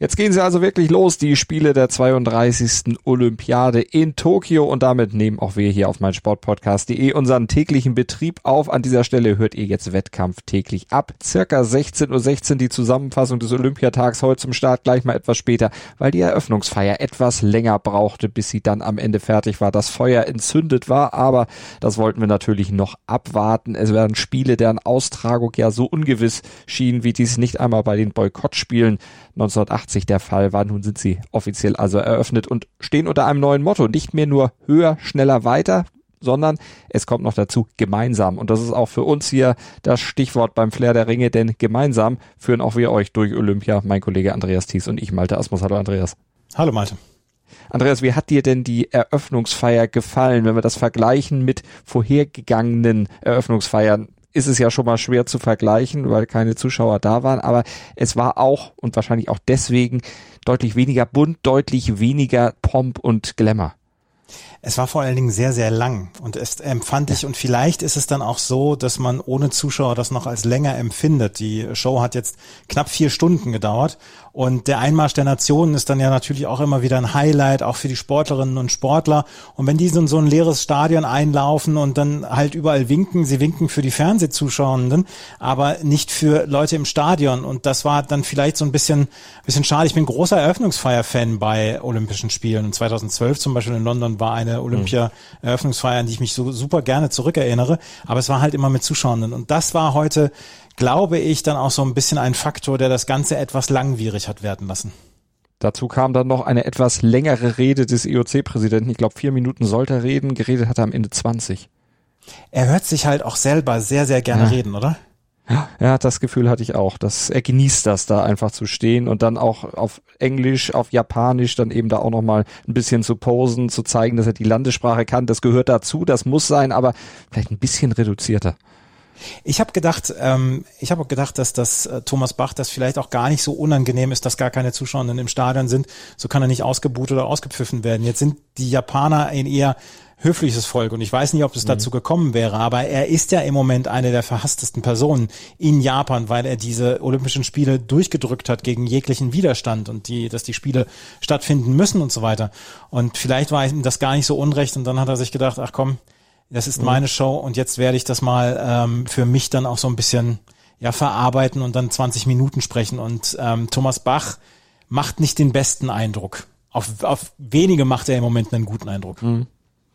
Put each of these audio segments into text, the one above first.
Jetzt gehen sie also wirklich los, die Spiele der 32. Olympiade in Tokio und damit nehmen auch wir hier auf meinsportpodcast.de unseren täglichen Betrieb auf. An dieser Stelle hört ihr jetzt Wettkampf täglich ab. Circa 16.16 Uhr 16 die Zusammenfassung des Olympiatags heute zum Start, gleich mal etwas später, weil die Eröffnungsfeier etwas länger brauchte, bis sie dann am Ende fertig war, das Feuer entzündet war, aber das wollten wir natürlich noch abwarten. Es werden Spiele, deren Austragung ja so ungewiss schien, wie dies nicht einmal bei den Boykottspielen 1980 der Fall war. Nun sind sie offiziell also eröffnet und stehen unter einem neuen Motto. Nicht mehr nur höher, schneller, weiter, sondern es kommt noch dazu gemeinsam. Und das ist auch für uns hier das Stichwort beim Flair der Ringe, denn gemeinsam führen auch wir euch durch Olympia, mein Kollege Andreas Thies und ich, Malte Asmus. Hallo Andreas. Hallo Malte. Andreas, wie hat dir denn die Eröffnungsfeier gefallen, wenn wir das vergleichen mit vorhergegangenen Eröffnungsfeiern? Ist es ja schon mal schwer zu vergleichen, weil keine Zuschauer da waren, aber es war auch und wahrscheinlich auch deswegen deutlich weniger bunt, deutlich weniger Pomp und Glamour. Es war vor allen Dingen sehr, sehr lang und es empfand ich, und vielleicht ist es dann auch so, dass man ohne Zuschauer das noch als länger empfindet. Die Show hat jetzt knapp vier Stunden gedauert und der Einmarsch der Nationen ist dann ja natürlich auch immer wieder ein Highlight, auch für die Sportlerinnen und Sportler. Und wenn die so in so ein leeres Stadion einlaufen und dann halt überall winken, sie winken für die Fernsehzuschauenden, aber nicht für Leute im Stadion. Und das war dann vielleicht so ein bisschen, bisschen schade. Ich bin großer Eröffnungsfeier-Fan bei Olympischen Spielen. Und 2012 zum Beispiel in London war eine Olympia-Eröffnungsfeier, an die ich mich so super gerne zurückerinnere. Aber es war halt immer mit Zuschauenden. Und das war heute, glaube ich, dann auch so ein bisschen ein Faktor, der das Ganze etwas langwierig hat werden lassen. Dazu kam dann noch eine etwas längere Rede des IOC-Präsidenten. Ich glaube, vier Minuten sollte er reden. Geredet hat er am Ende 20. Er hört sich halt auch selber sehr, sehr gerne ja. reden, oder? Ja, ja, das Gefühl hatte ich auch. Dass er genießt das, da einfach zu stehen und dann auch auf Englisch, auf Japanisch, dann eben da auch nochmal ein bisschen zu posen, zu zeigen, dass er die Landessprache kann. Das gehört dazu, das muss sein, aber vielleicht ein bisschen reduzierter. Ich habe gedacht, ähm, ich habe gedacht, dass das äh, Thomas Bach das vielleicht auch gar nicht so unangenehm ist, dass gar keine Zuschauerinnen im Stadion sind. So kann er nicht ausgebuht oder ausgepfiffen werden. Jetzt sind die Japaner ein eher höfliches Volk und ich weiß nicht, ob es mhm. dazu gekommen wäre, aber er ist ja im Moment eine der verhasstesten Personen in Japan, weil er diese Olympischen Spiele durchgedrückt hat gegen jeglichen Widerstand und die, dass die Spiele stattfinden müssen und so weiter. Und vielleicht war ihm das gar nicht so unrecht und dann hat er sich gedacht, ach komm, das ist mhm. meine Show und jetzt werde ich das mal ähm, für mich dann auch so ein bisschen ja verarbeiten und dann 20 Minuten sprechen und ähm, Thomas Bach macht nicht den besten Eindruck. Auf, auf wenige macht er im Moment einen guten Eindruck. Mhm.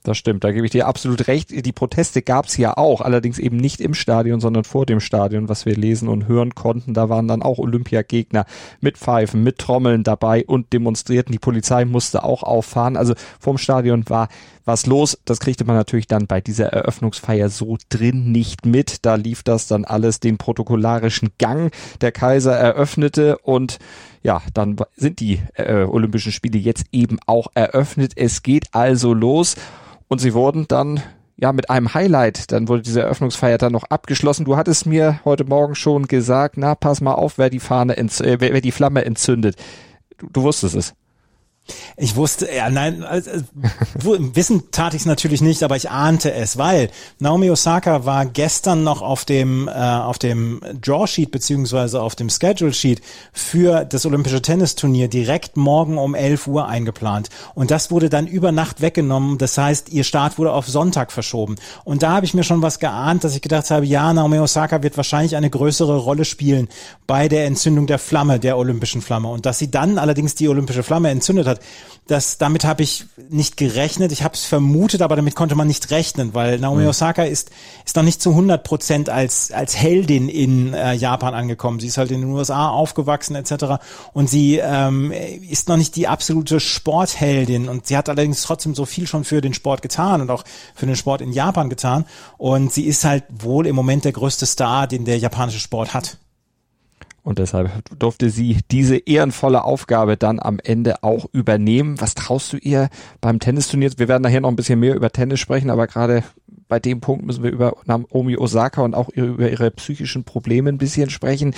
Das stimmt, da gebe ich dir absolut recht. Die Proteste gab es ja auch, allerdings eben nicht im Stadion, sondern vor dem Stadion, was wir lesen und hören konnten. Da waren dann auch Olympiagegner mit Pfeifen, mit Trommeln dabei und demonstrierten. Die Polizei musste auch auffahren. Also vorm Stadion war was los. Das kriegte man natürlich dann bei dieser Eröffnungsfeier so drin nicht mit. Da lief das dann alles den protokollarischen Gang. Der Kaiser eröffnete und ja, dann sind die äh, Olympischen Spiele jetzt eben auch eröffnet. Es geht also los. Und sie wurden dann ja mit einem Highlight, dann wurde diese Eröffnungsfeier dann noch abgeschlossen. Du hattest mir heute Morgen schon gesagt, na pass mal auf, wer die Fahne, äh, wer, wer die Flamme entzündet. Du, du wusstest es. Ich wusste, ja, nein, also, wissen tat ich es natürlich nicht, aber ich ahnte es, weil Naomi Osaka war gestern noch auf dem äh, auf dem Draw Sheet beziehungsweise auf dem Schedule Sheet für das Olympische Tennisturnier direkt morgen um 11 Uhr eingeplant. Und das wurde dann über Nacht weggenommen. Das heißt, ihr Start wurde auf Sonntag verschoben. Und da habe ich mir schon was geahnt, dass ich gedacht habe, ja, Naomi Osaka wird wahrscheinlich eine größere Rolle spielen bei der Entzündung der Flamme, der olympischen Flamme. Und dass sie dann allerdings die olympische Flamme entzündet hat das, damit habe ich nicht gerechnet. Ich habe es vermutet, aber damit konnte man nicht rechnen, weil Naomi mhm. Osaka ist, ist noch nicht zu 100 Prozent als, als Heldin in äh, Japan angekommen. Sie ist halt in den USA aufgewachsen etc. Und sie ähm, ist noch nicht die absolute Sportheldin. Und sie hat allerdings trotzdem so viel schon für den Sport getan und auch für den Sport in Japan getan. Und sie ist halt wohl im Moment der größte Star, den der japanische Sport hat. Und deshalb durfte sie diese ehrenvolle Aufgabe dann am Ende auch übernehmen. Was traust du ihr beim Tennisturnier? Wir werden nachher noch ein bisschen mehr über Tennis sprechen, aber gerade bei dem Punkt müssen wir über Naomi Osaka und auch über ihre psychischen Probleme ein bisschen sprechen.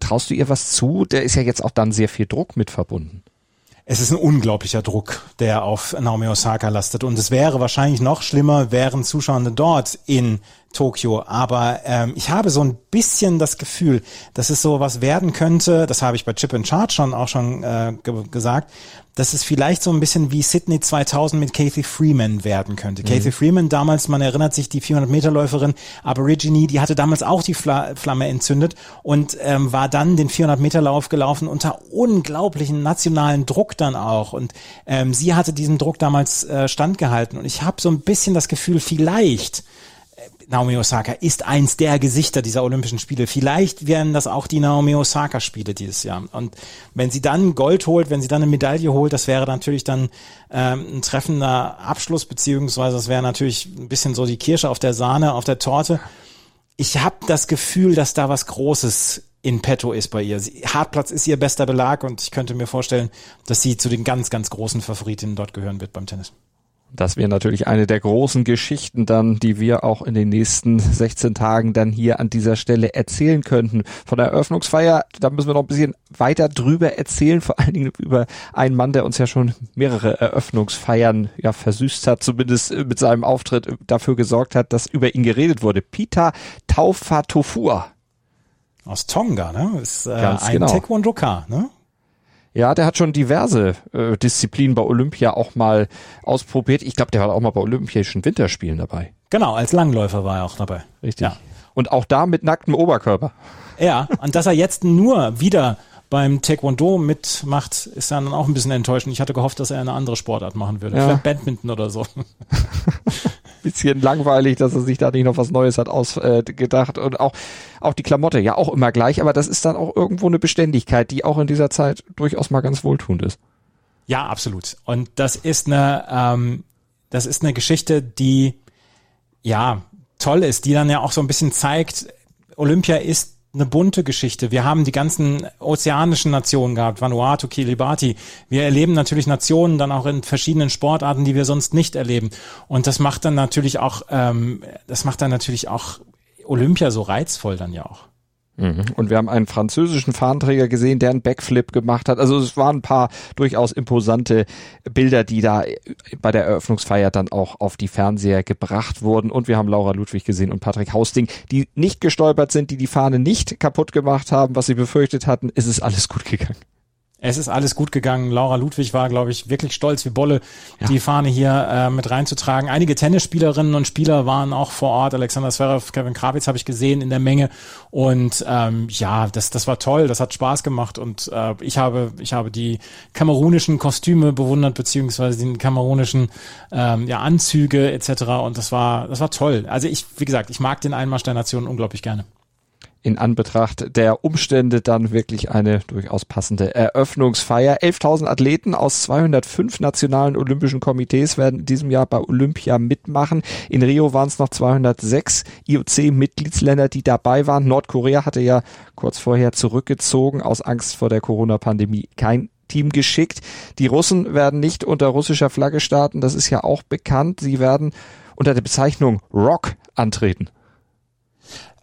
Traust du ihr was zu? Da ist ja jetzt auch dann sehr viel Druck mit verbunden. es ist ein unglaublicher Druck, der auf Naomi Osaka lastet. Und es wäre wahrscheinlich noch schlimmer, wären Zuschauende dort in Tokio. Aber ähm, ich habe so ein bisschen das Gefühl, dass es so was werden könnte, das habe ich bei Chip and Charge schon auch schon äh, ge gesagt, dass es vielleicht so ein bisschen wie Sydney 2000 mit Kathy Freeman werden könnte. Mhm. Kathy Freeman damals, man erinnert sich, die 400 Meter Läuferin Aborigine, die hatte damals auch die Fla Flamme entzündet und ähm, war dann den 400 Meter Lauf gelaufen unter unglaublichen nationalen Druck dann auch und ähm, sie hatte diesen Druck damals äh, standgehalten und ich habe so ein bisschen das Gefühl, vielleicht Naomi Osaka ist eins der Gesichter dieser Olympischen Spiele. Vielleicht werden das auch die Naomi Osaka Spiele dieses Jahr. Und wenn sie dann Gold holt, wenn sie dann eine Medaille holt, das wäre natürlich dann ähm, ein treffender Abschluss, beziehungsweise das wäre natürlich ein bisschen so die Kirsche auf der Sahne, auf der Torte. Ich habe das Gefühl, dass da was Großes in petto ist bei ihr. Hartplatz ist ihr bester Belag und ich könnte mir vorstellen, dass sie zu den ganz, ganz großen Favoritinnen dort gehören wird beim Tennis. Das wäre natürlich eine der großen Geschichten dann, die wir auch in den nächsten 16 Tagen dann hier an dieser Stelle erzählen könnten. Von der Eröffnungsfeier, da müssen wir noch ein bisschen weiter drüber erzählen, vor allen Dingen über einen Mann, der uns ja schon mehrere Eröffnungsfeiern ja versüßt hat, zumindest mit seinem Auftritt dafür gesorgt hat, dass über ihn geredet wurde. Peter Taufatofua. Aus Tonga, ne? Ist äh, ein genau. Taekwondoka, ne? Ja, der hat schon diverse äh, Disziplinen bei Olympia auch mal ausprobiert. Ich glaube, der war auch mal bei Olympischen Winterspielen dabei. Genau, als Langläufer war er auch dabei. Richtig. Ja. Und auch da mit nacktem Oberkörper. Ja, und dass er jetzt nur wieder beim Taekwondo mitmacht, ist dann auch ein bisschen enttäuschend. Ich hatte gehofft, dass er eine andere Sportart machen würde. Ja. Vielleicht Badminton oder so. bisschen langweilig, dass er sich da nicht noch was Neues hat ausgedacht. Äh, und auch, auch die Klamotte, ja auch immer gleich, aber das ist dann auch irgendwo eine Beständigkeit, die auch in dieser Zeit durchaus mal ganz wohltuend ist. Ja, absolut. Und das ist eine, ähm, das ist eine Geschichte, die ja toll ist, die dann ja auch so ein bisschen zeigt, Olympia ist eine bunte Geschichte. Wir haben die ganzen ozeanischen Nationen gehabt, Vanuatu, Kiribati. Wir erleben natürlich Nationen dann auch in verschiedenen Sportarten, die wir sonst nicht erleben. Und das macht dann natürlich auch, ähm, das macht dann natürlich auch Olympia so reizvoll dann ja auch. Mhm. Und wir haben einen französischen Fahnenträger gesehen, der einen Backflip gemacht hat. Also es waren ein paar durchaus imposante Bilder, die da bei der Eröffnungsfeier dann auch auf die Fernseher gebracht wurden. Und wir haben Laura Ludwig gesehen und Patrick Hausting, die nicht gestolpert sind, die die Fahne nicht kaputt gemacht haben, was sie befürchtet hatten. Es ist alles gut gegangen. Es ist alles gut gegangen. Laura Ludwig war, glaube ich, wirklich stolz wie Bolle, ja. die Fahne hier äh, mit reinzutragen. Einige Tennisspielerinnen und Spieler waren auch vor Ort. Alexander Zverev, Kevin Krawitz habe ich gesehen in der Menge. Und ähm, ja, das, das war toll. Das hat Spaß gemacht. Und äh, ich habe, ich habe die kamerunischen Kostüme bewundert beziehungsweise die kamerunischen ähm, ja, Anzüge etc. Und das war, das war toll. Also ich, wie gesagt, ich mag den Einmarsch der Nationen unglaublich gerne in Anbetracht der Umstände dann wirklich eine durchaus passende Eröffnungsfeier. 11.000 Athleten aus 205 nationalen olympischen Komitees werden in diesem Jahr bei Olympia mitmachen. In Rio waren es noch 206 IOC-Mitgliedsländer, die dabei waren. Nordkorea hatte ja kurz vorher zurückgezogen aus Angst vor der Corona-Pandemie. Kein Team geschickt. Die Russen werden nicht unter russischer Flagge starten, das ist ja auch bekannt. Sie werden unter der Bezeichnung Rock antreten.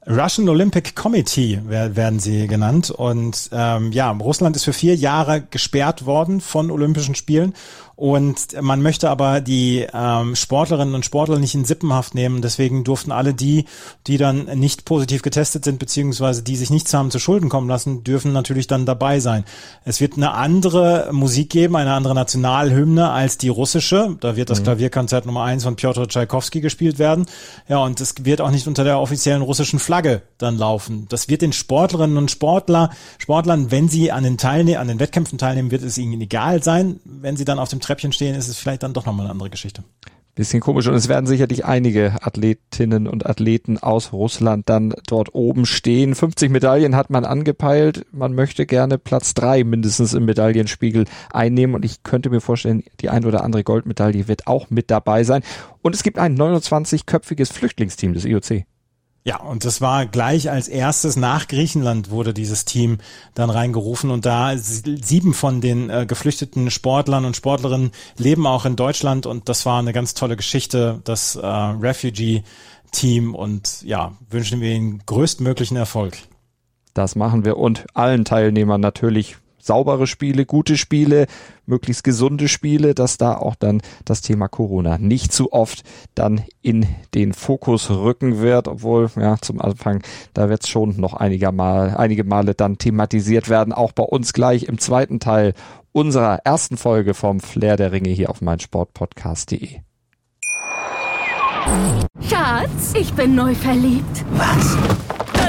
Russian Olympic Committee werden sie genannt. Und ähm, ja, Russland ist für vier Jahre gesperrt worden von Olympischen Spielen und man möchte aber die ähm, Sportlerinnen und Sportler nicht in Sippenhaft nehmen. Deswegen durften alle die, die dann nicht positiv getestet sind, beziehungsweise die sich nichts haben zu Schulden kommen lassen, dürfen natürlich dann dabei sein. Es wird eine andere Musik geben, eine andere Nationalhymne als die russische. Da wird das mhm. Klavierkonzert Nummer eins von Piotr Tchaikovsky gespielt werden. Ja, und es wird auch nicht unter der offiziellen russischen Flagge dann laufen. Das wird den Sportlerinnen und Sportler, Sportlern, wenn sie an den Teilne an den Wettkämpfen teilnehmen, wird es ihnen egal sein, wenn sie dann auf dem Treppchen stehen, ist es vielleicht dann doch nochmal eine andere Geschichte. Bisschen komisch und es werden sicherlich einige Athletinnen und Athleten aus Russland dann dort oben stehen. 50 Medaillen hat man angepeilt. Man möchte gerne Platz drei mindestens im Medaillenspiegel einnehmen und ich könnte mir vorstellen, die ein oder andere Goldmedaille wird auch mit dabei sein. Und es gibt ein 29-köpfiges Flüchtlingsteam des IOC. Ja, und das war gleich als erstes nach Griechenland wurde dieses Team dann reingerufen. Und da sieben von den äh, geflüchteten Sportlern und Sportlerinnen leben auch in Deutschland. Und das war eine ganz tolle Geschichte, das äh, Refugee Team und ja, wünschen wir ihnen größtmöglichen Erfolg. Das machen wir und allen Teilnehmern natürlich saubere Spiele, gute Spiele, möglichst gesunde Spiele, dass da auch dann das Thema Corona nicht zu oft dann in den Fokus rücken wird, obwohl ja zum Anfang da wird es schon noch einiger Mal, einige Male dann thematisiert werden, auch bei uns gleich im zweiten Teil unserer ersten Folge vom Flair der Ringe hier auf meinsportpodcast.de. Schatz, ich bin neu verliebt. Was?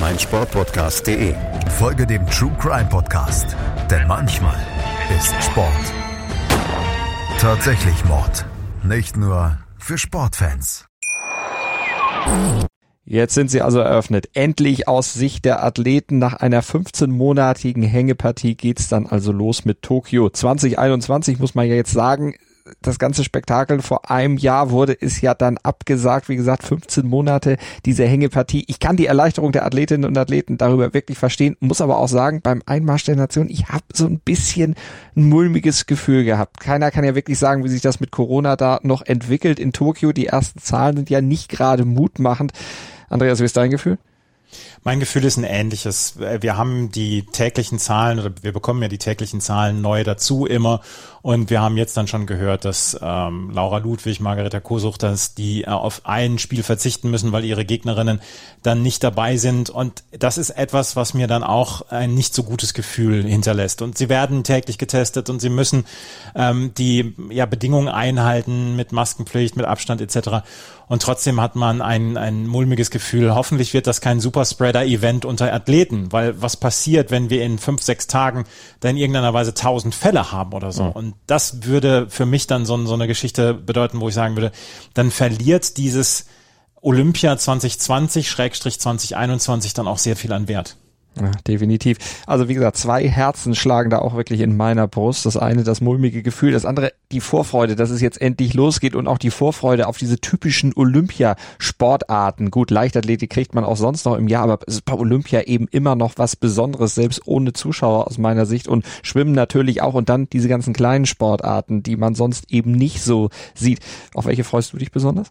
meinsportpodcast.de. Folge dem True Crime Podcast, denn manchmal ist Sport tatsächlich Mord. Nicht nur für Sportfans. Jetzt sind sie also eröffnet. Endlich aus Sicht der Athleten nach einer 15-monatigen Hängepartie geht's dann also los mit Tokio 2021 muss man ja jetzt sagen das ganze Spektakel vor einem Jahr wurde es ja dann abgesagt. Wie gesagt, 15 Monate diese Hängepartie. Ich kann die Erleichterung der Athletinnen und Athleten darüber wirklich verstehen, muss aber auch sagen, beim Einmarsch der Nation, ich habe so ein bisschen ein mulmiges Gefühl gehabt. Keiner kann ja wirklich sagen, wie sich das mit Corona da noch entwickelt in Tokio. Die ersten Zahlen sind ja nicht gerade mutmachend. Andreas, wie ist dein Gefühl? Mein Gefühl ist ein ähnliches. Wir haben die täglichen Zahlen oder wir bekommen ja die täglichen Zahlen neu dazu immer. Und wir haben jetzt dann schon gehört, dass ähm, Laura Ludwig, Margareta Kosuch, dass die äh, auf ein Spiel verzichten müssen, weil ihre Gegnerinnen dann nicht dabei sind. Und das ist etwas, was mir dann auch ein nicht so gutes Gefühl hinterlässt. Und sie werden täglich getestet und sie müssen ähm, die ja, Bedingungen einhalten mit Maskenpflicht, mit Abstand etc. Und trotzdem hat man ein, ein mulmiges Gefühl. Hoffentlich wird das kein Superspreader-Event unter Athleten, weil was passiert, wenn wir in fünf, sechs Tagen dann in irgendeiner Weise tausend Fälle haben oder so? Mhm. Das würde für mich dann so, so eine Geschichte bedeuten, wo ich sagen würde, dann verliert dieses Olympia 2020, Schrägstrich 2021 dann auch sehr viel an Wert. Ja, definitiv. Also wie gesagt, zwei Herzen schlagen da auch wirklich in meiner Brust. Das eine das mulmige Gefühl, das andere die Vorfreude, dass es jetzt endlich losgeht und auch die Vorfreude auf diese typischen Olympiasportarten. Gut, Leichtathletik kriegt man auch sonst noch im Jahr, aber es ist bei Olympia eben immer noch was Besonderes, selbst ohne Zuschauer aus meiner Sicht und Schwimmen natürlich auch und dann diese ganzen kleinen Sportarten, die man sonst eben nicht so sieht. Auf welche freust du dich besonders?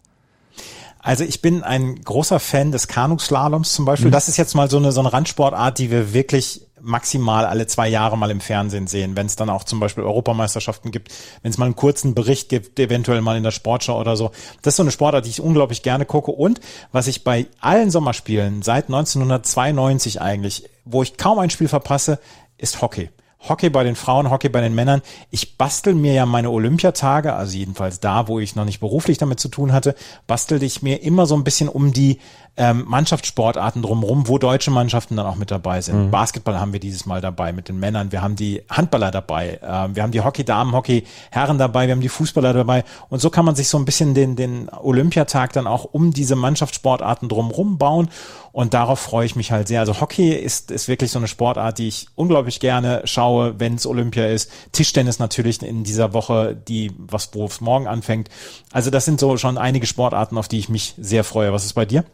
Also ich bin ein großer Fan des Kanuslaloms zum Beispiel. Mhm. Das ist jetzt mal so eine, so eine Randsportart, die wir wirklich maximal alle zwei Jahre mal im Fernsehen sehen, wenn es dann auch zum Beispiel Europameisterschaften gibt, wenn es mal einen kurzen Bericht gibt, eventuell mal in der Sportschau oder so. Das ist so eine Sportart, die ich unglaublich gerne gucke und was ich bei allen Sommerspielen seit 1992 eigentlich, wo ich kaum ein Spiel verpasse, ist Hockey. Hockey bei den Frauen, Hockey bei den Männern. Ich bastel mir ja meine Olympiatage, also jedenfalls da, wo ich noch nicht beruflich damit zu tun hatte, bastelte ich mir immer so ein bisschen um die ähm, Mannschaftssportarten drumherum, wo deutsche Mannschaften dann auch mit dabei sind. Mhm. Basketball haben wir dieses Mal dabei mit den Männern, wir haben die Handballer dabei, äh, wir haben die Hockey-Damen, Hockey-Herren dabei, wir haben die Fußballer dabei und so kann man sich so ein bisschen den, den Olympiatag dann auch um diese Mannschaftssportarten drumherum bauen und darauf freue ich mich halt sehr. Also Hockey ist, ist wirklich so eine Sportart, die ich unglaublich gerne schaue, wenn es Olympia ist. Tischtennis natürlich in dieser Woche, die, was wo es morgen anfängt. Also das sind so schon einige Sportarten, auf die ich mich sehr freue. Was ist bei dir?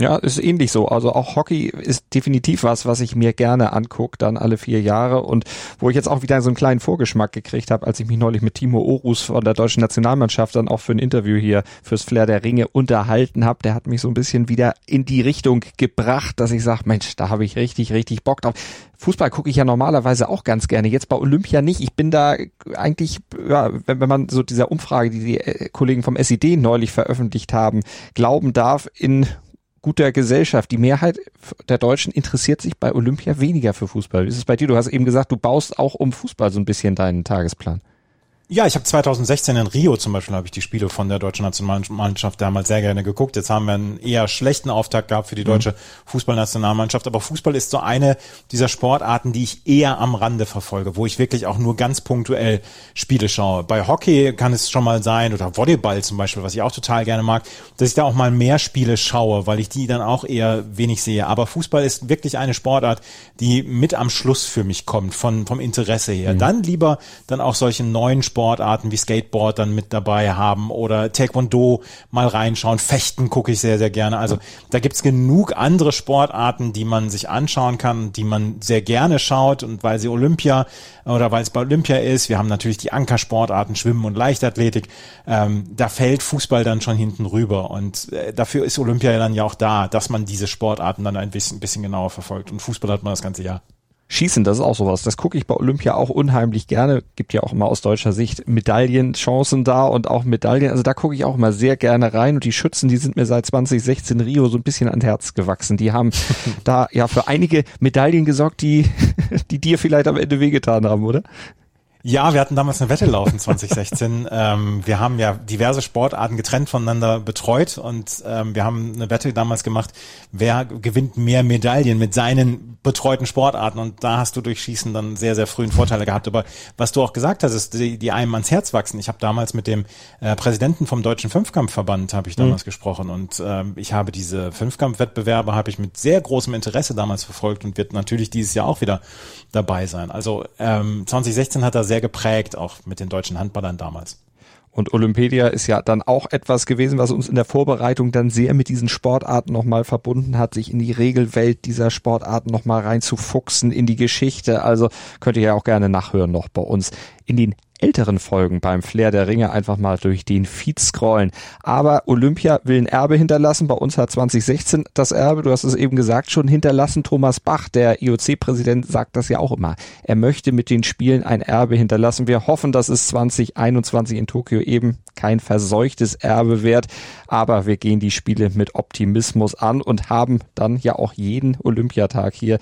Ja, ist ähnlich so. Also auch Hockey ist definitiv was, was ich mir gerne angucke, dann alle vier Jahre und wo ich jetzt auch wieder so einen kleinen Vorgeschmack gekriegt habe, als ich mich neulich mit Timo Orus von der deutschen Nationalmannschaft dann auch für ein Interview hier fürs Flair der Ringe unterhalten habe. Der hat mich so ein bisschen wieder in die Richtung gebracht, dass ich sage, Mensch, da habe ich richtig, richtig Bock drauf. Fußball gucke ich ja normalerweise auch ganz gerne. Jetzt bei Olympia nicht. Ich bin da eigentlich, ja, wenn, wenn man so dieser Umfrage, die die äh, Kollegen vom SID neulich veröffentlicht haben, glauben darf, in guter Gesellschaft. Die Mehrheit der Deutschen interessiert sich bei Olympia weniger für Fußball. Wie ist es bei dir? Du hast eben gesagt, du baust auch um Fußball so ein bisschen deinen Tagesplan. Ja, ich habe 2016 in Rio zum Beispiel habe ich die Spiele von der deutschen Nationalmannschaft damals sehr gerne geguckt. Jetzt haben wir einen eher schlechten Auftakt gehabt für die mhm. deutsche Fußballnationalmannschaft. Aber Fußball ist so eine dieser Sportarten, die ich eher am Rande verfolge, wo ich wirklich auch nur ganz punktuell Spiele schaue. Bei Hockey kann es schon mal sein oder Volleyball zum Beispiel, was ich auch total gerne mag, dass ich da auch mal mehr Spiele schaue, weil ich die dann auch eher wenig sehe. Aber Fußball ist wirklich eine Sportart, die mit am Schluss für mich kommt von vom Interesse her. Mhm. Dann lieber dann auch solche neuen Sportarten Sportarten wie Skateboard dann mit dabei haben oder Taekwondo mal reinschauen. Fechten gucke ich sehr, sehr gerne. Also da gibt's genug andere Sportarten, die man sich anschauen kann, die man sehr gerne schaut und weil sie Olympia oder weil es bei Olympia ist, wir haben natürlich die Ankersportarten, Schwimmen und Leichtathletik, ähm, da fällt Fußball dann schon hinten rüber und äh, dafür ist Olympia dann ja auch da, dass man diese Sportarten dann ein bisschen, ein bisschen genauer verfolgt und Fußball hat man das ganze Jahr. Schießen, das ist auch sowas. Das gucke ich bei Olympia auch unheimlich gerne. Gibt ja auch immer aus deutscher Sicht Medaillenchancen da und auch Medaillen. Also da gucke ich auch immer sehr gerne rein. Und die Schützen, die sind mir seit 2016 Rio so ein bisschen ans Herz gewachsen. Die haben da ja für einige Medaillen gesorgt, die, die dir vielleicht am Ende wehgetan haben, oder? Ja, wir hatten damals eine Wette laufen 2016. ähm, wir haben ja diverse Sportarten getrennt voneinander betreut und ähm, wir haben eine Wette damals gemacht, wer gewinnt mehr Medaillen mit seinen betreuten Sportarten und da hast du durch Schießen dann sehr, sehr frühen Vorteile gehabt. Aber was du auch gesagt hast, ist, die, die einem ans Herz wachsen. Ich habe damals mit dem äh, Präsidenten vom Deutschen Fünfkampfverband habe ich damals mhm. gesprochen und ähm, ich habe diese Fünfkampfwettbewerbe habe ich mit sehr großem Interesse damals verfolgt und wird natürlich dieses Jahr auch wieder dabei sein. Also ähm, 2016 hat er sehr geprägt, auch mit den deutschen Handballern damals. Und Olympedia ist ja dann auch etwas gewesen, was uns in der Vorbereitung dann sehr mit diesen Sportarten nochmal verbunden hat, sich in die Regelwelt dieser Sportarten nochmal reinzufuchsen, in die Geschichte. Also könnt ihr ja auch gerne nachhören noch bei uns in den älteren Folgen beim Flair der Ringe einfach mal durch den Feed scrollen. Aber Olympia will ein Erbe hinterlassen. Bei uns hat 2016 das Erbe, du hast es eben gesagt, schon hinterlassen. Thomas Bach, der IOC-Präsident, sagt das ja auch immer. Er möchte mit den Spielen ein Erbe hinterlassen. Wir hoffen, dass es 2021 in Tokio eben kein verseuchtes Erbe wird. Aber wir gehen die Spiele mit Optimismus an und haben dann ja auch jeden Olympiatag hier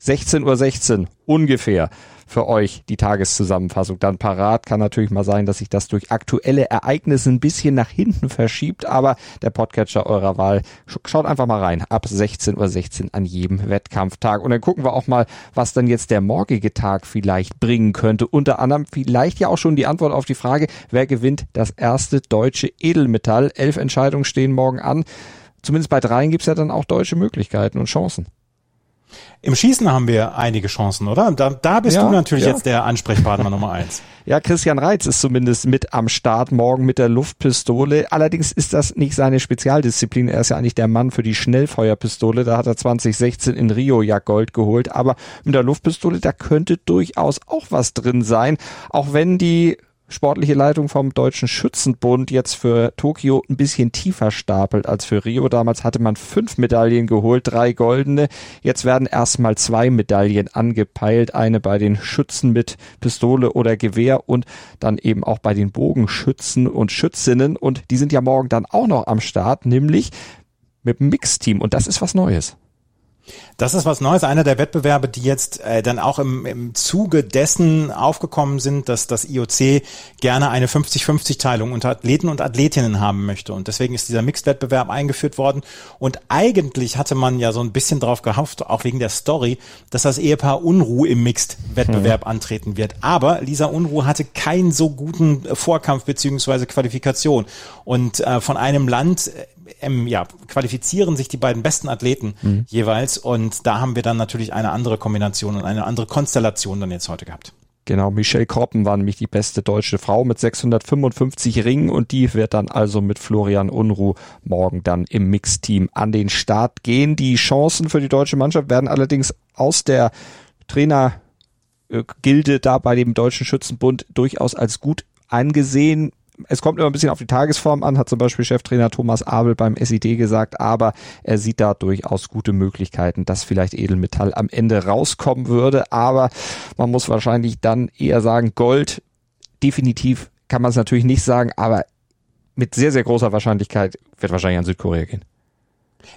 16.16 Uhr 16, ungefähr für euch die Tageszusammenfassung dann parat. Kann natürlich mal sein, dass sich das durch aktuelle Ereignisse ein bisschen nach hinten verschiebt, aber der Podcatcher eurer Wahl schaut einfach mal rein. Ab 16.16 Uhr 16 an jedem Wettkampftag. Und dann gucken wir auch mal, was dann jetzt der morgige Tag vielleicht bringen könnte. Unter anderem vielleicht ja auch schon die Antwort auf die Frage, wer gewinnt das erste deutsche Edelmetall. Elf Entscheidungen stehen morgen an. Zumindest bei dreien gibt's ja dann auch deutsche Möglichkeiten und Chancen. Im Schießen haben wir einige Chancen, oder? Da, da bist ja, du natürlich ja. jetzt der Ansprechpartner Nummer eins. Ja, Christian Reitz ist zumindest mit am Start morgen mit der Luftpistole. Allerdings ist das nicht seine Spezialdisziplin. Er ist ja eigentlich der Mann für die Schnellfeuerpistole. Da hat er 2016 in Rio ja Gold geholt. Aber mit der Luftpistole, da könnte durchaus auch was drin sein. Auch wenn die sportliche Leitung vom Deutschen Schützenbund jetzt für Tokio ein bisschen tiefer stapelt als für Rio. Damals hatte man fünf Medaillen geholt, drei goldene. Jetzt werden erstmal zwei Medaillen angepeilt. Eine bei den Schützen mit Pistole oder Gewehr und dann eben auch bei den Bogenschützen und Schützinnen. Und die sind ja morgen dann auch noch am Start, nämlich mit dem Mixteam. Und das ist was Neues. Das ist was Neues, einer der Wettbewerbe, die jetzt äh, dann auch im, im Zuge dessen aufgekommen sind, dass das IOC gerne eine 50-50-Teilung unter Athleten und Athletinnen haben möchte. Und deswegen ist dieser Mixed-Wettbewerb eingeführt worden. Und eigentlich hatte man ja so ein bisschen drauf gehofft, auch wegen der Story, dass das Ehepaar Unruh im Mixed-Wettbewerb mhm. antreten wird. Aber Lisa Unruh hatte keinen so guten Vorkampf beziehungsweise Qualifikation. Und äh, von einem Land ähm, ja, qualifizieren sich die beiden besten Athleten mhm. jeweils und da haben wir dann natürlich eine andere Kombination und eine andere Konstellation dann jetzt heute gehabt. Genau, Michelle Kroppen war nämlich die beste deutsche Frau mit 655 Ringen und die wird dann also mit Florian Unruh morgen dann im Mixteam an den Start gehen. Die Chancen für die deutsche Mannschaft werden allerdings aus der Trainer Gilde da bei dem Deutschen Schützenbund durchaus als gut angesehen es kommt immer ein bisschen auf die Tagesform an, hat zum Beispiel Cheftrainer Thomas Abel beim SID gesagt, aber er sieht da durchaus gute Möglichkeiten, dass vielleicht Edelmetall am Ende rauskommen würde, aber man muss wahrscheinlich dann eher sagen, Gold, definitiv kann man es natürlich nicht sagen, aber mit sehr, sehr großer Wahrscheinlichkeit wird wahrscheinlich an Südkorea gehen.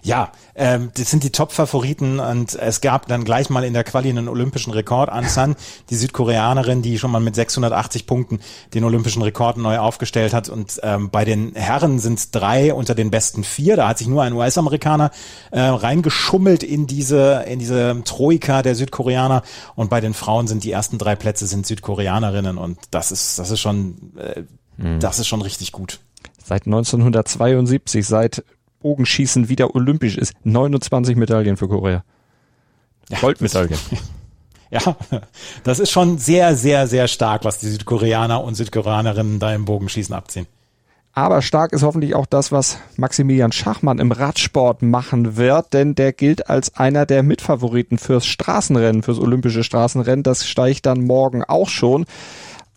Ja, ähm, das sind die Top-Favoriten und es gab dann gleich mal in der Quali einen olympischen Rekord an San, die Südkoreanerin, die schon mal mit 680 Punkten den olympischen Rekord neu aufgestellt hat und ähm, bei den Herren sind es drei unter den besten vier, da hat sich nur ein US-Amerikaner äh, reingeschummelt in diese in diese Troika der Südkoreaner und bei den Frauen sind die ersten drei Plätze sind Südkoreanerinnen und das ist das ist schon äh, mhm. das ist schon richtig gut. Seit 1972, seit Bogenschießen wieder olympisch ist. 29 Medaillen für Korea. Ja, Goldmedaillen. Ja, das ist schon sehr, sehr, sehr stark, was die Südkoreaner und Südkoreanerinnen da im Bogenschießen abziehen. Aber stark ist hoffentlich auch das, was Maximilian Schachmann im Radsport machen wird, denn der gilt als einer der Mitfavoriten fürs Straßenrennen, fürs olympische Straßenrennen. Das steigt dann morgen auch schon.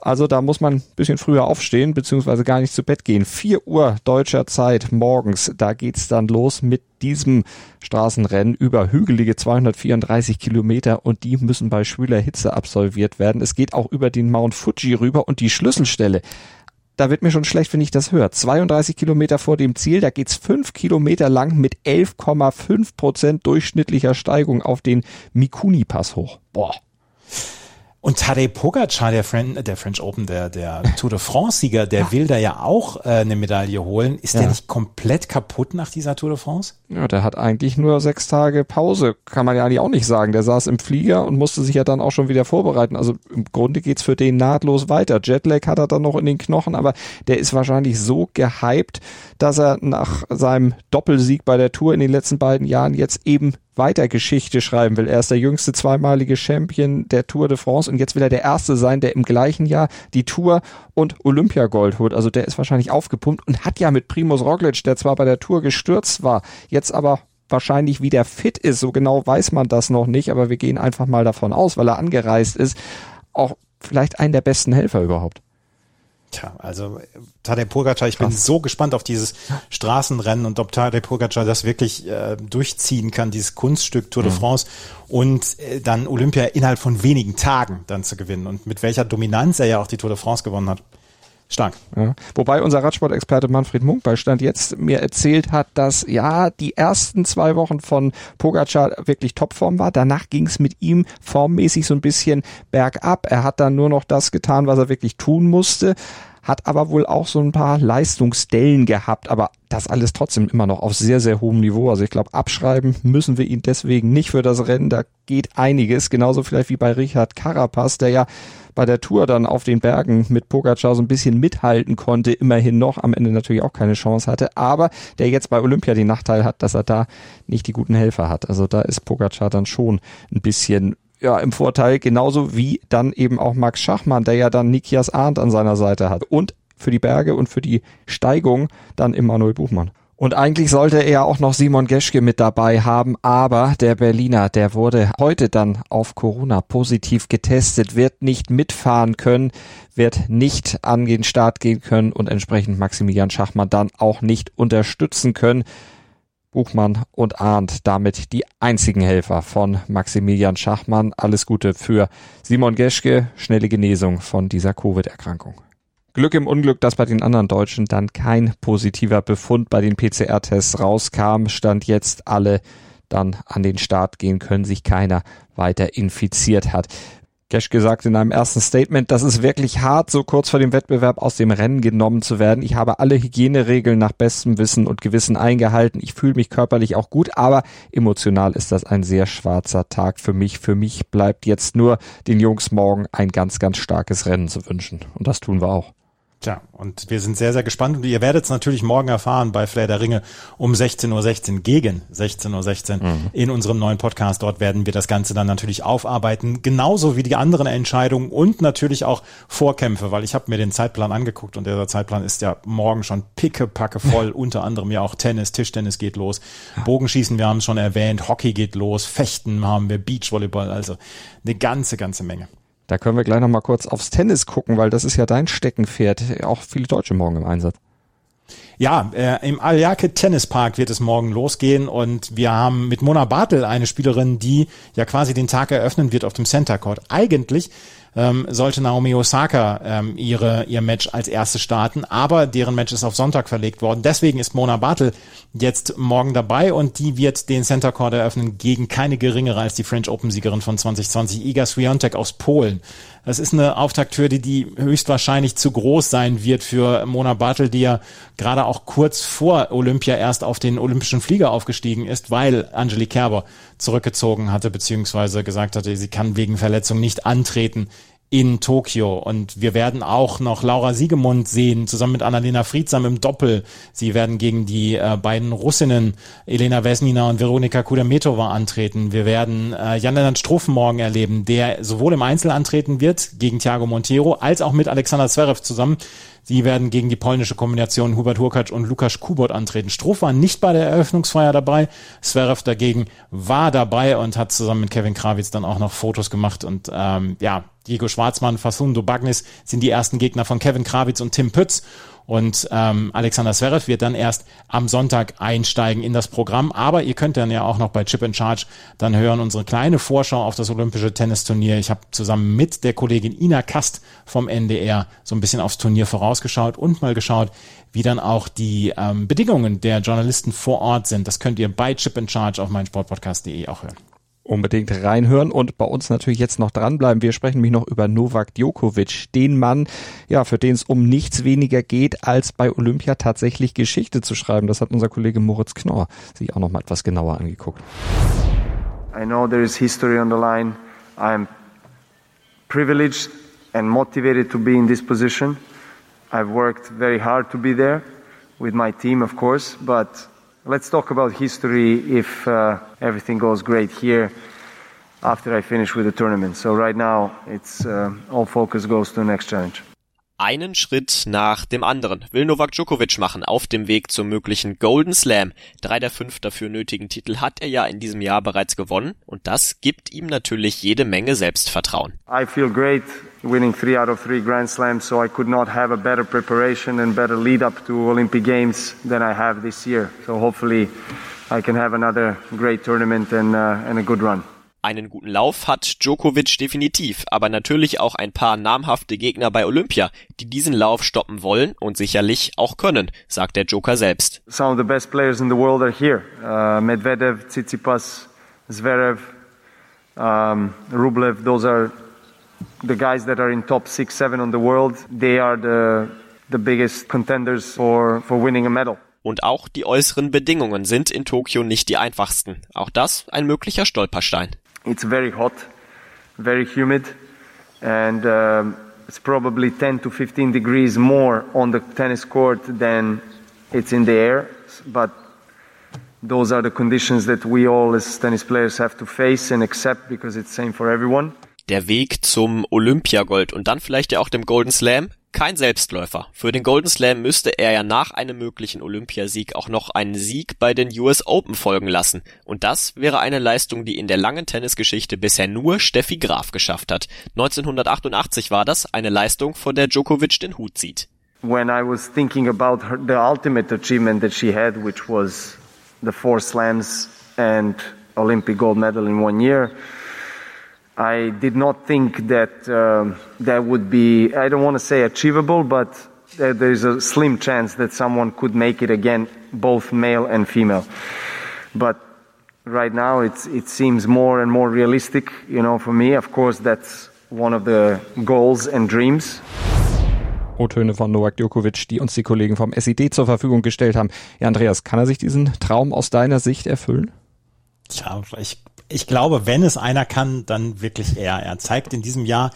Also da muss man ein bisschen früher aufstehen, beziehungsweise gar nicht zu Bett gehen. 4 Uhr deutscher Zeit morgens, da geht's dann los mit diesem Straßenrennen über hügelige 234 Kilometer und die müssen bei schwüler Hitze absolviert werden. Es geht auch über den Mount Fuji rüber und die Schlüsselstelle da wird mir schon schlecht, wenn ich das höre. 32 Kilometer vor dem Ziel, da geht's fünf Kilometer lang mit 11,5 Prozent durchschnittlicher Steigung auf den Mikuni-Pass hoch. Boah. Und Tadej Pogacar, der, Fren der French Open, der, der Tour de France-Sieger, der ja. will da ja auch äh, eine Medaille holen. Ist ja. der nicht komplett kaputt nach dieser Tour de France? Ja, der hat eigentlich nur sechs Tage Pause, kann man ja eigentlich auch nicht sagen. Der saß im Flieger und musste sich ja dann auch schon wieder vorbereiten. Also im Grunde geht's für den nahtlos weiter. Jetlag hat er dann noch in den Knochen, aber der ist wahrscheinlich so gehypt, dass er nach seinem Doppelsieg bei der Tour in den letzten beiden Jahren jetzt eben weiter Geschichte schreiben will. Er ist der jüngste zweimalige Champion der Tour de France und jetzt will er der Erste sein, der im gleichen Jahr die Tour und Olympiagold holt. Also der ist wahrscheinlich aufgepumpt und hat ja mit Primus Roglic, der zwar bei der Tour gestürzt war, jetzt aber wahrscheinlich wieder fit ist. So genau weiß man das noch nicht, aber wir gehen einfach mal davon aus, weil er angereist ist, auch vielleicht einen der besten Helfer überhaupt. Tja, also Tadej Pogacar, ich bin so gespannt auf dieses Straßenrennen und ob Tadej Pogacar das wirklich äh, durchziehen kann, dieses Kunststück Tour de mhm. France und äh, dann Olympia innerhalb von wenigen Tagen dann zu gewinnen und mit welcher Dominanz er ja auch die Tour de France gewonnen hat. Stark. Ja. Wobei unser Radsportexperte Manfred Munk bei Stand jetzt mir erzählt hat, dass ja die ersten zwei Wochen von Pogacar wirklich Topform war. Danach ging es mit ihm formmäßig so ein bisschen bergab. Er hat dann nur noch das getan, was er wirklich tun musste hat aber wohl auch so ein paar Leistungsstellen gehabt, aber das alles trotzdem immer noch auf sehr, sehr hohem Niveau. Also ich glaube, abschreiben müssen wir ihn deswegen nicht für das Rennen. Da geht einiges, genauso vielleicht wie bei Richard Carapaz, der ja bei der Tour dann auf den Bergen mit Pogacar so ein bisschen mithalten konnte, immerhin noch, am Ende natürlich auch keine Chance hatte, aber der jetzt bei Olympia den Nachteil hat, dass er da nicht die guten Helfer hat. Also da ist Pogacar dann schon ein bisschen ja, im Vorteil, genauso wie dann eben auch Max Schachmann, der ja dann Nikias Arndt an seiner Seite hat. Und für die Berge und für die Steigung dann Immanuel Buchmann. Und eigentlich sollte er auch noch Simon Geschke mit dabei haben, aber der Berliner, der wurde heute dann auf Corona positiv getestet, wird nicht mitfahren können, wird nicht an den Start gehen können und entsprechend Maximilian Schachmann dann auch nicht unterstützen können. Buchmann und Arndt damit die einzigen Helfer von Maximilian Schachmann. Alles Gute für Simon Geschke, schnelle Genesung von dieser Covid-Erkrankung. Glück im Unglück, dass bei den anderen Deutschen dann kein positiver Befund bei den PCR-Tests rauskam, stand jetzt alle dann an den Start gehen können, sich keiner weiter infiziert hat. Cash gesagt in einem ersten Statement, das ist wirklich hart, so kurz vor dem Wettbewerb aus dem Rennen genommen zu werden. Ich habe alle Hygieneregeln nach bestem Wissen und Gewissen eingehalten. Ich fühle mich körperlich auch gut, aber emotional ist das ein sehr schwarzer Tag für mich. Für mich bleibt jetzt nur den Jungs morgen ein ganz, ganz starkes Rennen zu wünschen. Und das tun wir auch. Tja, und wir sind sehr, sehr gespannt und ihr werdet es natürlich morgen erfahren bei Flair der Ringe um 16.16 Uhr gegen 16.16 Uhr mhm. in unserem neuen Podcast. Dort werden wir das Ganze dann natürlich aufarbeiten, genauso wie die anderen Entscheidungen und natürlich auch Vorkämpfe, weil ich habe mir den Zeitplan angeguckt und der Zeitplan ist ja morgen schon pickepacke voll, unter anderem ja auch Tennis, Tischtennis geht los, Bogenschießen, wir haben es schon erwähnt, Hockey geht los, Fechten haben wir, Beachvolleyball, also eine ganze, ganze Menge. Da können wir gleich noch mal kurz aufs Tennis gucken, weil das ist ja dein Steckenpferd. Auch viele Deutsche morgen im Einsatz. Ja, äh, im Aljake Tennispark wird es morgen losgehen und wir haben mit Mona Bartel eine Spielerin, die ja quasi den Tag eröffnen wird auf dem Center Court. Eigentlich ähm, sollte Naomi Osaka ähm, ihre, ihr Match als erste starten, aber deren Match ist auf Sonntag verlegt worden. Deswegen ist Mona Bartel jetzt morgen dabei und die wird den Center Court eröffnen gegen keine geringere als die French Open Siegerin von 2020, Iga Swiatek aus Polen. Das ist eine Auftakthürde, die höchstwahrscheinlich zu groß sein wird für Mona Bartel, die ja gerade auch kurz vor Olympia erst auf den olympischen Flieger aufgestiegen ist, weil Angelique Kerber zurückgezogen hatte, beziehungsweise gesagt hatte, sie kann wegen Verletzung nicht antreten in Tokio. Und wir werden auch noch Laura Siegemund sehen, zusammen mit Annalena Friedsam im Doppel. Sie werden gegen die äh, beiden Russinnen Elena Vesnina und Veronika Kudermetova antreten. Wir werden äh, Jan-Lennart Struffen morgen erleben, der sowohl im Einzel antreten wird gegen Thiago Monteiro, als auch mit Alexander Zverev zusammen. Sie werden gegen die polnische Kombination Hubert Hurkacz und Lukas Kubot antreten. Struff war nicht bei der Eröffnungsfeier dabei. Zverev dagegen war dabei und hat zusammen mit Kevin Krawitz dann auch noch Fotos gemacht. Und ähm, ja, Diego Schwarzmann, Facundo Bagnis sind die ersten Gegner von Kevin Krawitz und Tim Pütz. Und ähm, Alexander Zverev wird dann erst am Sonntag einsteigen in das Programm. Aber ihr könnt dann ja auch noch bei Chip in Charge dann hören unsere kleine Vorschau auf das Olympische Tennisturnier. Ich habe zusammen mit der Kollegin Ina Kast vom NDR so ein bisschen aufs Turnier vorausgeschaut und mal geschaut, wie dann auch die ähm, Bedingungen der Journalisten vor Ort sind. Das könnt ihr bei Chip in Charge auf meinsportpodcast.de auch hören unbedingt reinhören und bei uns natürlich jetzt noch dranbleiben. Wir sprechen nämlich noch über Novak Djokovic, den Mann, ja, für den es um nichts weniger geht, als bei Olympia tatsächlich Geschichte zu schreiben. Das hat unser Kollege Moritz Knorr sich auch noch mal etwas genauer angeguckt. I know there is history on the line. I'm privileged and motivated to be in this position. I've worked very hard to be there with my team, of course, but Let's talk about history if uh, everything goes great here after I finish with the tournament. So right now, it's uh, all focus goes to the next challenge. Einen Schritt nach dem anderen will Novak Djokovic machen auf dem Weg zum möglichen Golden Slam. Drei der fünf dafür nötigen Titel hat er ja in diesem Jahr bereits gewonnen und das gibt ihm natürlich jede Menge Selbstvertrauen. I feel great winning three out of three Grand Slams, so I could not have a better preparation and better lead up to Olympic Games than I have this year. So hopefully I can have another great tournament and, uh, and a good run. Einen guten Lauf hat Djokovic definitiv, aber natürlich auch ein paar namhafte Gegner bei Olympia, die diesen Lauf stoppen wollen und sicherlich auch können, sagt der Joker selbst. Some of the best players in the world are here. Uh, Medvedev, Tsitsipas, Zverev, um, Rublev, those are the guys that are in top six, seven on the world. They are the, the biggest contenders for, for winning a medal. Und auch die äußeren Bedingungen sind in Tokio nicht die einfachsten. Auch das ein möglicher Stolperstein. It's very hot, very humid, and um, it's probably 10 to 15 degrees more on the tennis court than it's in the air. But those are the conditions that we all as tennis players have to face and accept because it's same for everyone. Der Weg zum Olympiagold und dann vielleicht ja auch dem Golden Slam kein Selbstläufer. Für den Golden Slam müsste er ja nach einem möglichen Olympiasieg auch noch einen Sieg bei den US Open folgen lassen. Und das wäre eine Leistung, die in der langen Tennisgeschichte bisher nur Steffi Graf geschafft hat. 1988 war das eine Leistung, vor der Djokovic den Hut zieht. When I was thinking about her, the ultimate achievement that she had, which was the four slams and Olympic gold medal in one year, I did not think that uh, that would be, I don't want to say achievable, but there's a slim chance that someone could make it again, both male and female. But right now it's, it seems more and more realistic, you know, for me. Of course, that's one of the goals and dreams. O-Töne von Novak Djokovic, die uns die Kollegen vom SID zur Verfügung gestellt haben. Ja, Andreas, kann er sich diesen Traum aus deiner Sicht erfüllen? Tja, ich ich glaube, wenn es einer kann, dann wirklich er. Er zeigt in diesem Jahr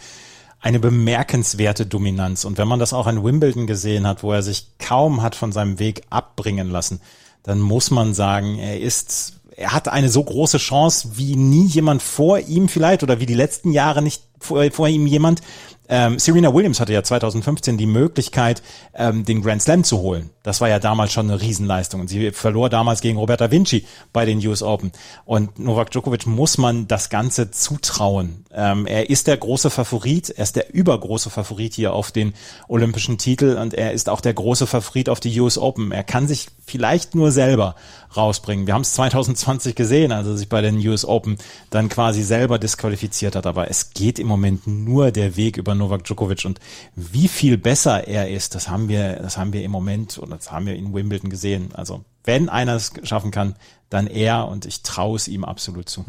eine bemerkenswerte Dominanz. Und wenn man das auch in Wimbledon gesehen hat, wo er sich kaum hat von seinem Weg abbringen lassen, dann muss man sagen, er ist, er hat eine so große Chance wie nie jemand vor ihm vielleicht oder wie die letzten Jahre nicht vor, vor ihm jemand ähm, Serena Williams hatte ja 2015 die Möglichkeit, ähm, den Grand Slam zu holen. Das war ja damals schon eine Riesenleistung. Und sie verlor damals gegen Roberta Vinci bei den US Open. Und Novak Djokovic muss man das Ganze zutrauen. Ähm, er ist der große Favorit, er ist der übergroße Favorit hier auf den olympischen Titel und er ist auch der große Favorit auf die US Open. Er kann sich vielleicht nur selber rausbringen. Wir haben es 2020 gesehen, als er sich bei den US Open dann quasi selber disqualifiziert hat. Aber es geht im Moment nur der Weg über Novak Djokovic und wie viel besser er ist, das haben wir, das haben wir im Moment und das haben wir in Wimbledon gesehen. Also wenn einer es schaffen kann, dann er und ich traue es ihm absolut zu.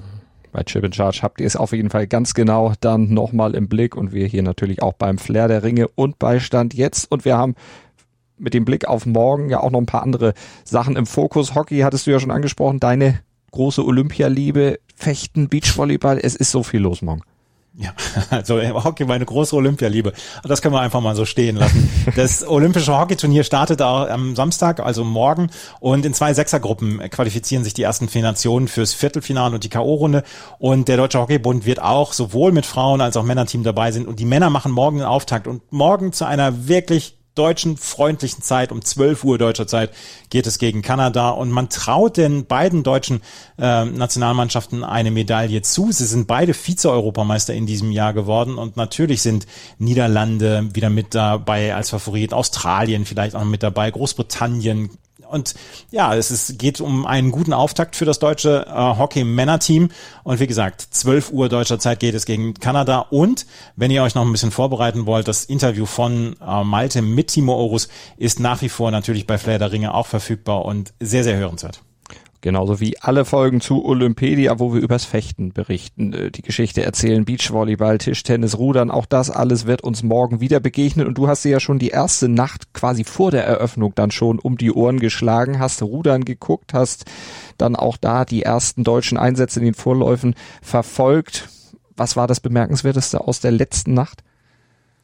Bei Chip in Charge habt ihr es auf jeden Fall ganz genau dann nochmal im Blick und wir hier natürlich auch beim Flair der Ringe und Beistand jetzt und wir haben mit dem Blick auf morgen ja auch noch ein paar andere Sachen im Fokus. Hockey hattest du ja schon angesprochen, deine große Olympialiebe, Fechten, Beachvolleyball, es ist so viel los morgen. Ja, also Hockey war eine große Olympialiebe. Das können wir einfach mal so stehen lassen. Das olympische Hockeyturnier startet auch am Samstag, also morgen. Und in zwei Sechsergruppen qualifizieren sich die ersten vier Nationen fürs Viertelfinale und die K.O.-Runde. Und der Deutsche Hockeybund wird auch sowohl mit Frauen als auch Männerteam dabei sind. Und die Männer machen morgen den Auftakt. Und morgen zu einer wirklich deutschen freundlichen Zeit, um 12 Uhr deutscher Zeit, geht es gegen Kanada. Und man traut den beiden deutschen äh, Nationalmannschaften eine Medaille zu. Sie sind beide Vize-Europameister in diesem Jahr geworden. Und natürlich sind Niederlande wieder mit dabei als Favorit, Australien vielleicht auch mit dabei, Großbritannien, und ja, es ist, geht um einen guten Auftakt für das deutsche äh, Hockey-Männerteam. Und wie gesagt, 12 Uhr deutscher Zeit geht es gegen Kanada. Und wenn ihr euch noch ein bisschen vorbereiten wollt, das Interview von äh, Malte mit Timo Orus ist nach wie vor natürlich bei Flair der Ringe auch verfügbar und sehr, sehr hörenswert. Genauso wie alle Folgen zu Olympedia, wo wir übers Fechten berichten, äh, die Geschichte erzählen, Beachvolleyball, Tischtennis, Rudern, auch das alles wird uns morgen wieder begegnen. Und du hast dir ja schon die erste Nacht quasi vor der Eröffnung dann schon um die Ohren geschlagen, hast Rudern geguckt, hast dann auch da die ersten deutschen Einsätze in den Vorläufen verfolgt. Was war das Bemerkenswerteste aus der letzten Nacht?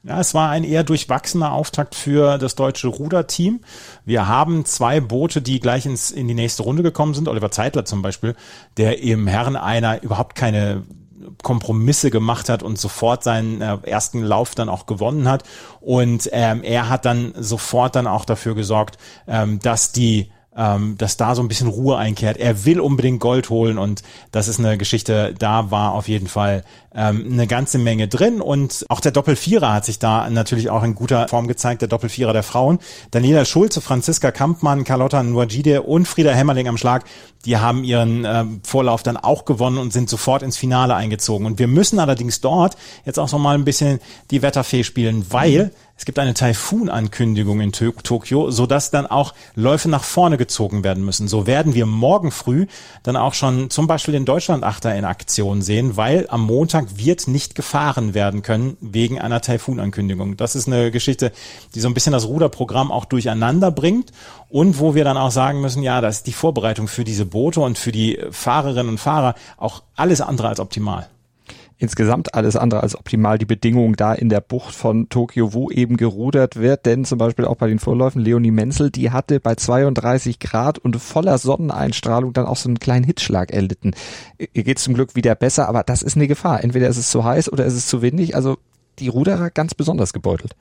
Ja, es war ein eher durchwachsener Auftakt für das deutsche Ruderteam. Wir haben zwei Boote, die gleich ins, in die nächste Runde gekommen sind. Oliver Zeitler zum Beispiel, der im Herren einer überhaupt keine Kompromisse gemacht hat und sofort seinen äh, ersten Lauf dann auch gewonnen hat. Und ähm, er hat dann sofort dann auch dafür gesorgt, ähm, dass die ähm, dass da so ein bisschen Ruhe einkehrt. Er will unbedingt Gold holen und das ist eine Geschichte, da war auf jeden Fall ähm, eine ganze Menge drin und auch der Doppelvierer hat sich da natürlich auch in guter Form gezeigt, der Doppelvierer der Frauen. Daniela Schulze, Franziska Kampmann, Carlotta Nwajide und Frieda Hämmerling am Schlag, die haben ihren äh, Vorlauf dann auch gewonnen und sind sofort ins Finale eingezogen. Und wir müssen allerdings dort jetzt auch noch mal ein bisschen die Wetterfee spielen, weil es gibt eine Taifun-Ankündigung in Tokio, sodass dann auch Läufe nach vorne gezogen werden müssen. So werden wir morgen früh dann auch schon zum Beispiel den Deutschlandachter in Aktion sehen, weil am Montag wird nicht gefahren werden können wegen einer Taifun-Ankündigung. Das ist eine Geschichte, die so ein bisschen das Ruderprogramm auch durcheinander bringt und wo wir dann auch sagen müssen, ja, das ist die Vorbereitung für diese Boote und für die Fahrerinnen und Fahrer auch alles andere als optimal insgesamt alles andere als optimal die Bedingungen da in der Bucht von Tokio, wo eben gerudert wird. Denn zum Beispiel auch bei den Vorläufen Leonie Menzel, die hatte bei 32 Grad und voller Sonneneinstrahlung dann auch so einen kleinen Hitzschlag erlitten. Ihr geht zum Glück wieder besser, aber das ist eine Gefahr. Entweder ist es zu heiß oder ist es zu windig. Also die Ruderer ganz besonders gebeutelt.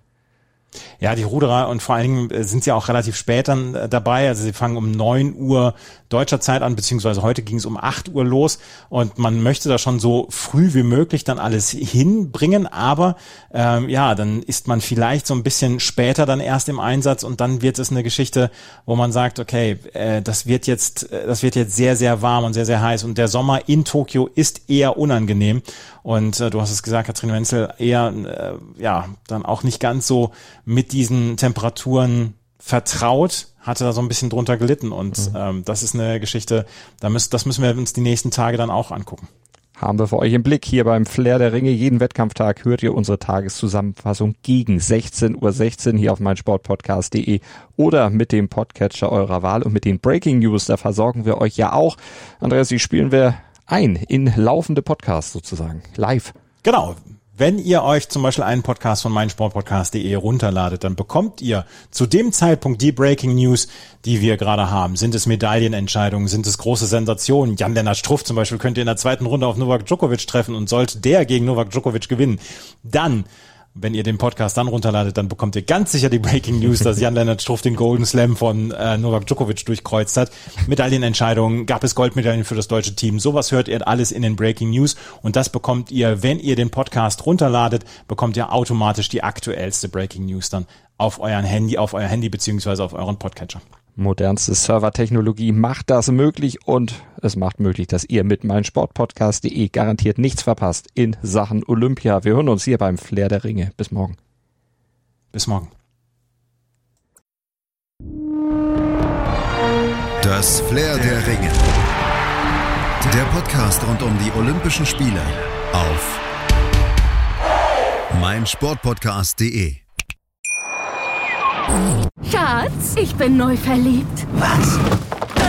Ja, die Ruderer und vor allen Dingen äh, sind sie auch relativ spät dann äh, dabei. Also sie fangen um neun Uhr deutscher Zeit an, beziehungsweise heute ging es um acht Uhr los. Und man möchte da schon so früh wie möglich dann alles hinbringen, aber ähm, ja, dann ist man vielleicht so ein bisschen später dann erst im Einsatz. Und dann wird es eine Geschichte, wo man sagt, okay, äh, das wird jetzt, äh, das wird jetzt sehr, sehr warm und sehr, sehr heiß. Und der Sommer in Tokio ist eher unangenehm und äh, du hast es gesagt, Katrin Wenzel, eher, äh, ja, dann auch nicht ganz so mit diesen Temperaturen vertraut, hatte da so ein bisschen drunter gelitten. Und mhm. ähm, das ist eine Geschichte, da müssen, das müssen wir uns die nächsten Tage dann auch angucken. Haben wir für euch im Blick hier beim Flair der Ringe. Jeden Wettkampftag hört ihr unsere Tageszusammenfassung gegen 16.16 Uhr 16 hier auf meinsportpodcast.de oder mit dem Podcatcher eurer Wahl und mit den Breaking News. Da versorgen wir euch ja auch. Andreas, die spielen wir ein in laufende Podcasts sozusagen, live. Genau. Wenn ihr euch zum Beispiel einen Podcast von meinsportpodcast.de runterladet, dann bekommt ihr zu dem Zeitpunkt die Breaking News, die wir gerade haben. Sind es Medaillenentscheidungen? Sind es große Sensationen? Jan-Lennart Struff zum Beispiel könnt ihr in der zweiten Runde auf Novak Djokovic treffen und sollte der gegen Novak Djokovic gewinnen, dann Wenn ihr den Podcast dann runterladet, dann bekommt ihr ganz sicher die Breaking News, dass Jan-Lennart Struff den Golden Slam von äh, Novak Djokovic durchkreuzt hat. Mit all den Entscheidungen gab es Goldmedaillen für das deutsche Team. Sowas hört ihr alles in den Breaking News und das bekommt ihr, wenn ihr den Podcast runterladet, bekommt ihr automatisch die aktuellste Breaking News dann auf euren Handy, auf euer Handy beziehungsweise auf euren Podcatcher. Modernste Servertechnologie macht das möglich und es macht möglich, dass ihr mit meinsportpodcast.de garantiert nichts verpasst in Sachen Olympia. Wir hören uns hier beim Flair der Ringe. Bis morgen. Bis morgen. Das Flair der Ringe. Der Podcast rund um die Olympischen Spiele auf meinsportpodcast.de. Schatz, ich bin neu verliebt. Was?